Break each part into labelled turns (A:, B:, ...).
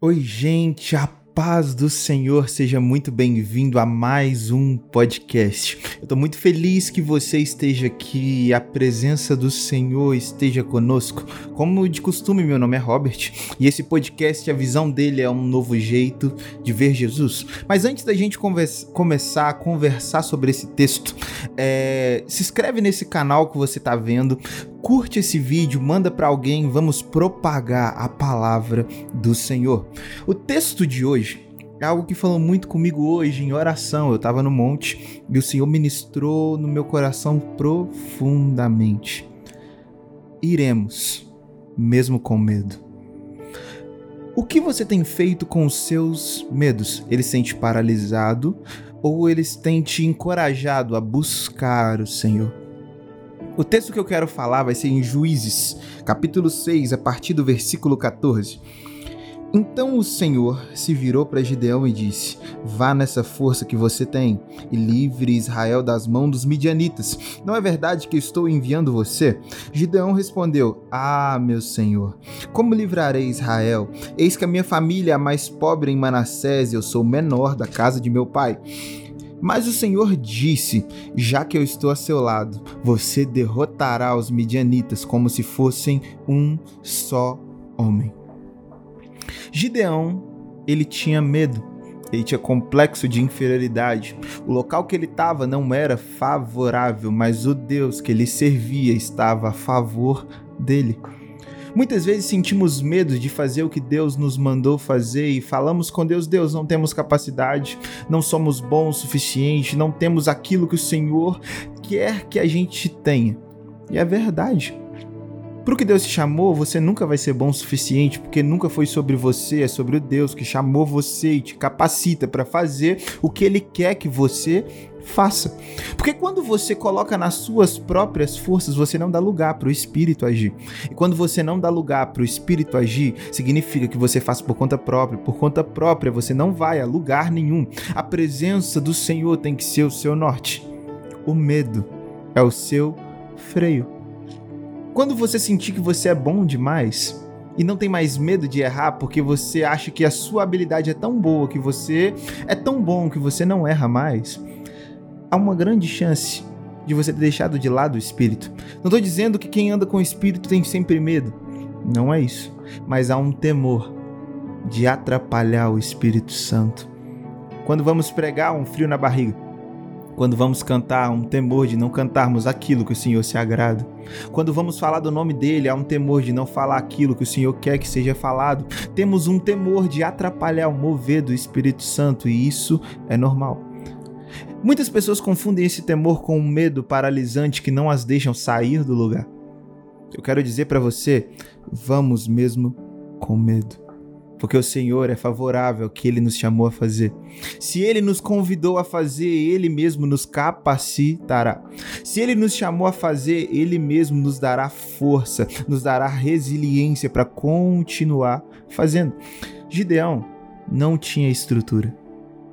A: Oi, gente, a paz do Senhor, seja muito bem-vindo a mais um podcast. Eu estou muito feliz que você esteja aqui, a presença do Senhor esteja conosco. Como de costume, meu nome é Robert e esse podcast, a visão dele é um novo jeito de ver Jesus. Mas antes da gente começar a conversar sobre esse texto, é, se inscreve nesse canal que você está vendo, curte esse vídeo, manda para alguém, vamos propagar a palavra do Senhor. O texto de hoje é algo que falou muito comigo hoje em oração. Eu estava no monte e o Senhor ministrou no meu coração profundamente. Iremos, mesmo com medo. O que você tem feito com os seus medos? Ele sente paralisado ou eles têm te encorajado a buscar o Senhor? O texto que eu quero falar vai ser em Juízes, capítulo 6, a partir do versículo 14. Então o Senhor se virou para Gideão e disse: Vá nessa força que você tem e livre Israel das mãos dos midianitas. Não é verdade que estou enviando você? Gideão respondeu: Ah, meu Senhor, como livrarei Israel? Eis que a minha família é a mais pobre em Manassés e eu sou menor da casa de meu pai. Mas o Senhor disse: Já que eu estou a seu lado, você derrotará os midianitas como se fossem um só homem. Gideão, ele tinha medo, ele tinha complexo de inferioridade. O local que ele estava não era favorável, mas o Deus que ele servia estava a favor dele. Muitas vezes sentimos medo de fazer o que Deus nos mandou fazer e falamos com Deus: Deus, não temos capacidade, não somos bons o suficiente, não temos aquilo que o Senhor quer que a gente tenha. E é verdade. Para o que Deus te chamou, você nunca vai ser bom o suficiente, porque nunca foi sobre você, é sobre o Deus que chamou você e te capacita para fazer o que Ele quer que você faça. Porque quando você coloca nas suas próprias forças, você não dá lugar para o espírito agir. E quando você não dá lugar para o espírito agir, significa que você faz por conta própria. Por conta própria, você não vai a lugar nenhum. A presença do Senhor tem que ser o seu norte. O medo é o seu freio. Quando você sentir que você é bom demais, e não tem mais medo de errar porque você acha que a sua habilidade é tão boa, que você é tão bom que você não erra mais, há uma grande chance de você ter deixado de lado o espírito. Não estou dizendo que quem anda com o espírito tem sempre medo. Não é isso. Mas há um temor de atrapalhar o Espírito Santo. Quando vamos pregar, um frio na barriga. Quando vamos cantar, um temor de não cantarmos aquilo que o Senhor se agrada. Quando vamos falar do nome dele, há um temor de não falar aquilo que o Senhor quer que seja falado. Temos um temor de atrapalhar o mover do Espírito Santo e isso é normal. Muitas pessoas confundem esse temor com um medo paralisante que não as deixam sair do lugar. Eu quero dizer para você, vamos mesmo com medo. Porque o Senhor é favorável ao que ele nos chamou a fazer. Se ele nos convidou a fazer, ele mesmo nos capacitará. Se ele nos chamou a fazer, ele mesmo nos dará força, nos dará resiliência para continuar fazendo. Gideão não tinha estrutura.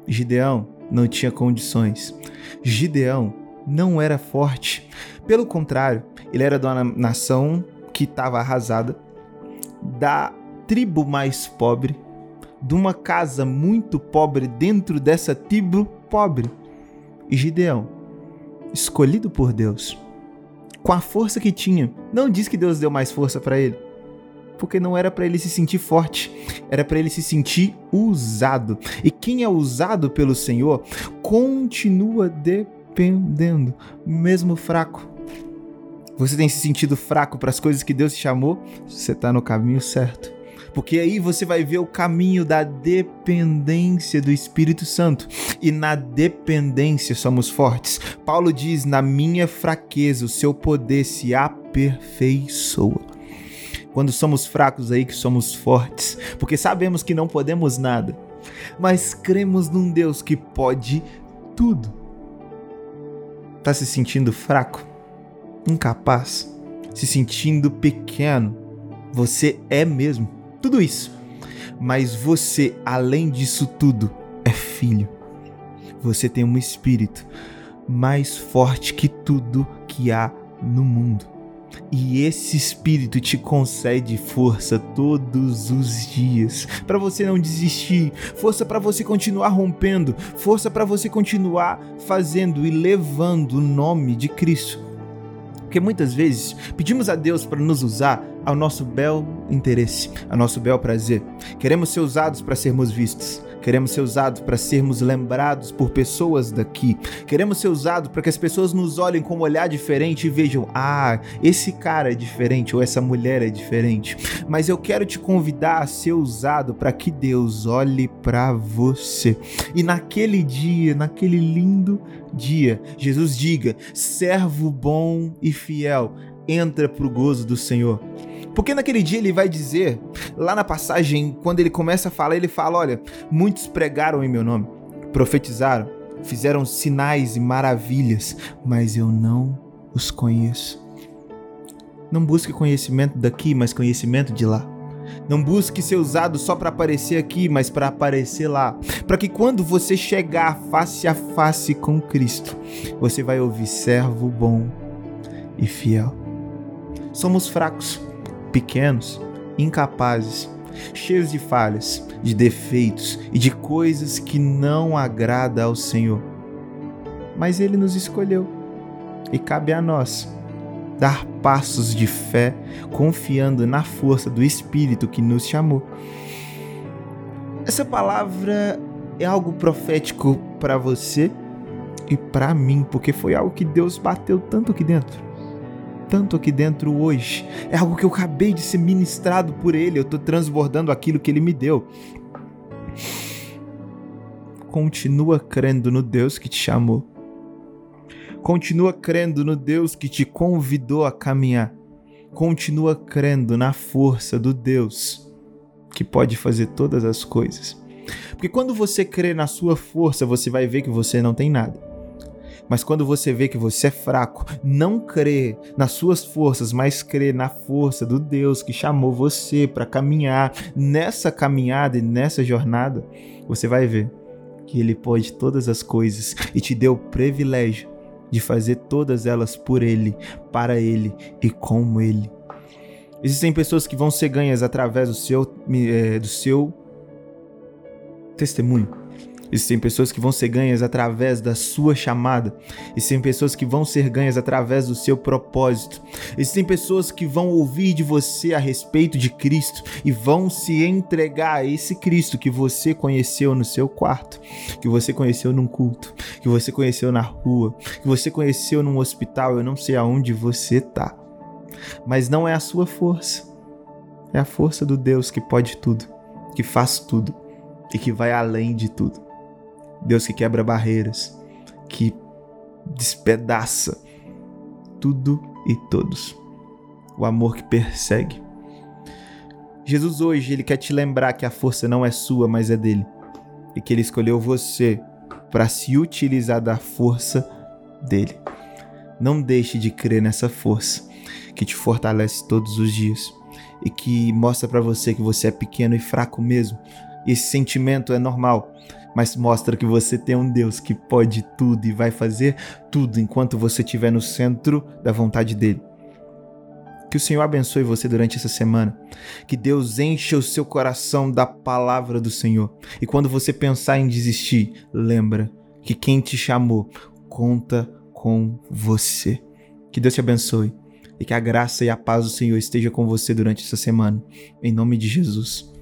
A: Gideão não tinha condições. Gideão não era forte. Pelo contrário, ele era de uma nação que estava arrasada, da tribo mais pobre, de uma casa muito pobre dentro dessa tribo pobre. E Gideão, escolhido por Deus, com a força que tinha, não diz que Deus deu mais força para ele porque não era para ele se sentir forte, era para ele se sentir usado. E quem é usado pelo Senhor continua dependendo, mesmo fraco. Você tem se sentido fraco para as coisas que Deus te chamou? Você está no caminho certo. Porque aí você vai ver o caminho da dependência do Espírito Santo. E na dependência somos fortes. Paulo diz: Na minha fraqueza, o seu poder se aperfeiçoa quando somos fracos aí que somos fortes, porque sabemos que não podemos nada, mas cremos num Deus que pode tudo. Tá se sentindo fraco? Incapaz? Se sentindo pequeno? Você é mesmo tudo isso. Mas você, além disso tudo, é filho. Você tem um espírito mais forte que tudo que há no mundo. E esse espírito te concede força todos os dias para você não desistir, força para você continuar rompendo, força para você continuar fazendo e levando o nome de Cristo. Porque muitas vezes pedimos a Deus para nos usar ao nosso bel interesse, ao nosso bel prazer. Queremos ser usados para sermos vistos. Queremos ser usados para sermos lembrados por pessoas daqui. Queremos ser usados para que as pessoas nos olhem com um olhar diferente e vejam: ah, esse cara é diferente ou essa mulher é diferente. Mas eu quero te convidar a ser usado para que Deus olhe para você. E naquele dia, naquele lindo dia, Jesus diga: servo bom e fiel, entra para o gozo do Senhor. Porque naquele dia ele vai dizer, lá na passagem, quando ele começa a falar, ele fala: Olha, muitos pregaram em meu nome, profetizaram, fizeram sinais e maravilhas, mas eu não os conheço. Não busque conhecimento daqui, mas conhecimento de lá. Não busque ser usado só para aparecer aqui, mas para aparecer lá. Para que quando você chegar face a face com Cristo, você vai ouvir servo bom e fiel. Somos fracos, pequenos, incapazes, cheios de falhas, de defeitos e de coisas que não agrada ao Senhor. Mas ele nos escolheu e cabe a nós dar passos de fé, confiando na força do Espírito que nos chamou. Essa palavra é algo profético para você e para mim, porque foi algo que Deus bateu tanto aqui dentro tanto aqui dentro hoje. É algo que eu acabei de ser ministrado por Ele. Eu estou transbordando aquilo que Ele me deu. Continua crendo no Deus que te chamou. Continua crendo no Deus que te convidou a caminhar. Continua crendo na força do Deus que pode fazer todas as coisas. Porque quando você crê na sua força, você vai ver que você não tem nada. Mas quando você vê que você é fraco, não crê nas suas forças, mas crê na força do Deus que chamou você para caminhar nessa caminhada e nessa jornada, você vai ver que Ele pode todas as coisas e te deu o privilégio de fazer todas elas por Ele, para Ele e como Ele. Existem pessoas que vão ser ganhas através do seu, é, do seu testemunho Existem pessoas que vão ser ganhas através da sua chamada. Existem pessoas que vão ser ganhas através do seu propósito. Existem pessoas que vão ouvir de você a respeito de Cristo e vão se entregar a esse Cristo que você conheceu no seu quarto, que você conheceu num culto, que você conheceu na rua, que você conheceu num hospital. Eu não sei aonde você tá, mas não é a sua força. É a força do Deus que pode tudo, que faz tudo e que vai além de tudo. Deus que quebra barreiras, que despedaça tudo e todos. O amor que persegue. Jesus hoje ele quer te lembrar que a força não é sua, mas é dele, e que ele escolheu você para se utilizar da força dele. Não deixe de crer nessa força que te fortalece todos os dias e que mostra para você que você é pequeno e fraco mesmo. Esse sentimento é normal, mas mostra que você tem um Deus que pode tudo e vai fazer tudo enquanto você estiver no centro da vontade dele. Que o Senhor abençoe você durante essa semana. Que Deus encha o seu coração da palavra do Senhor. E quando você pensar em desistir, lembra que quem te chamou conta com você. Que Deus te abençoe e que a graça e a paz do Senhor esteja com você durante essa semana. Em nome de Jesus.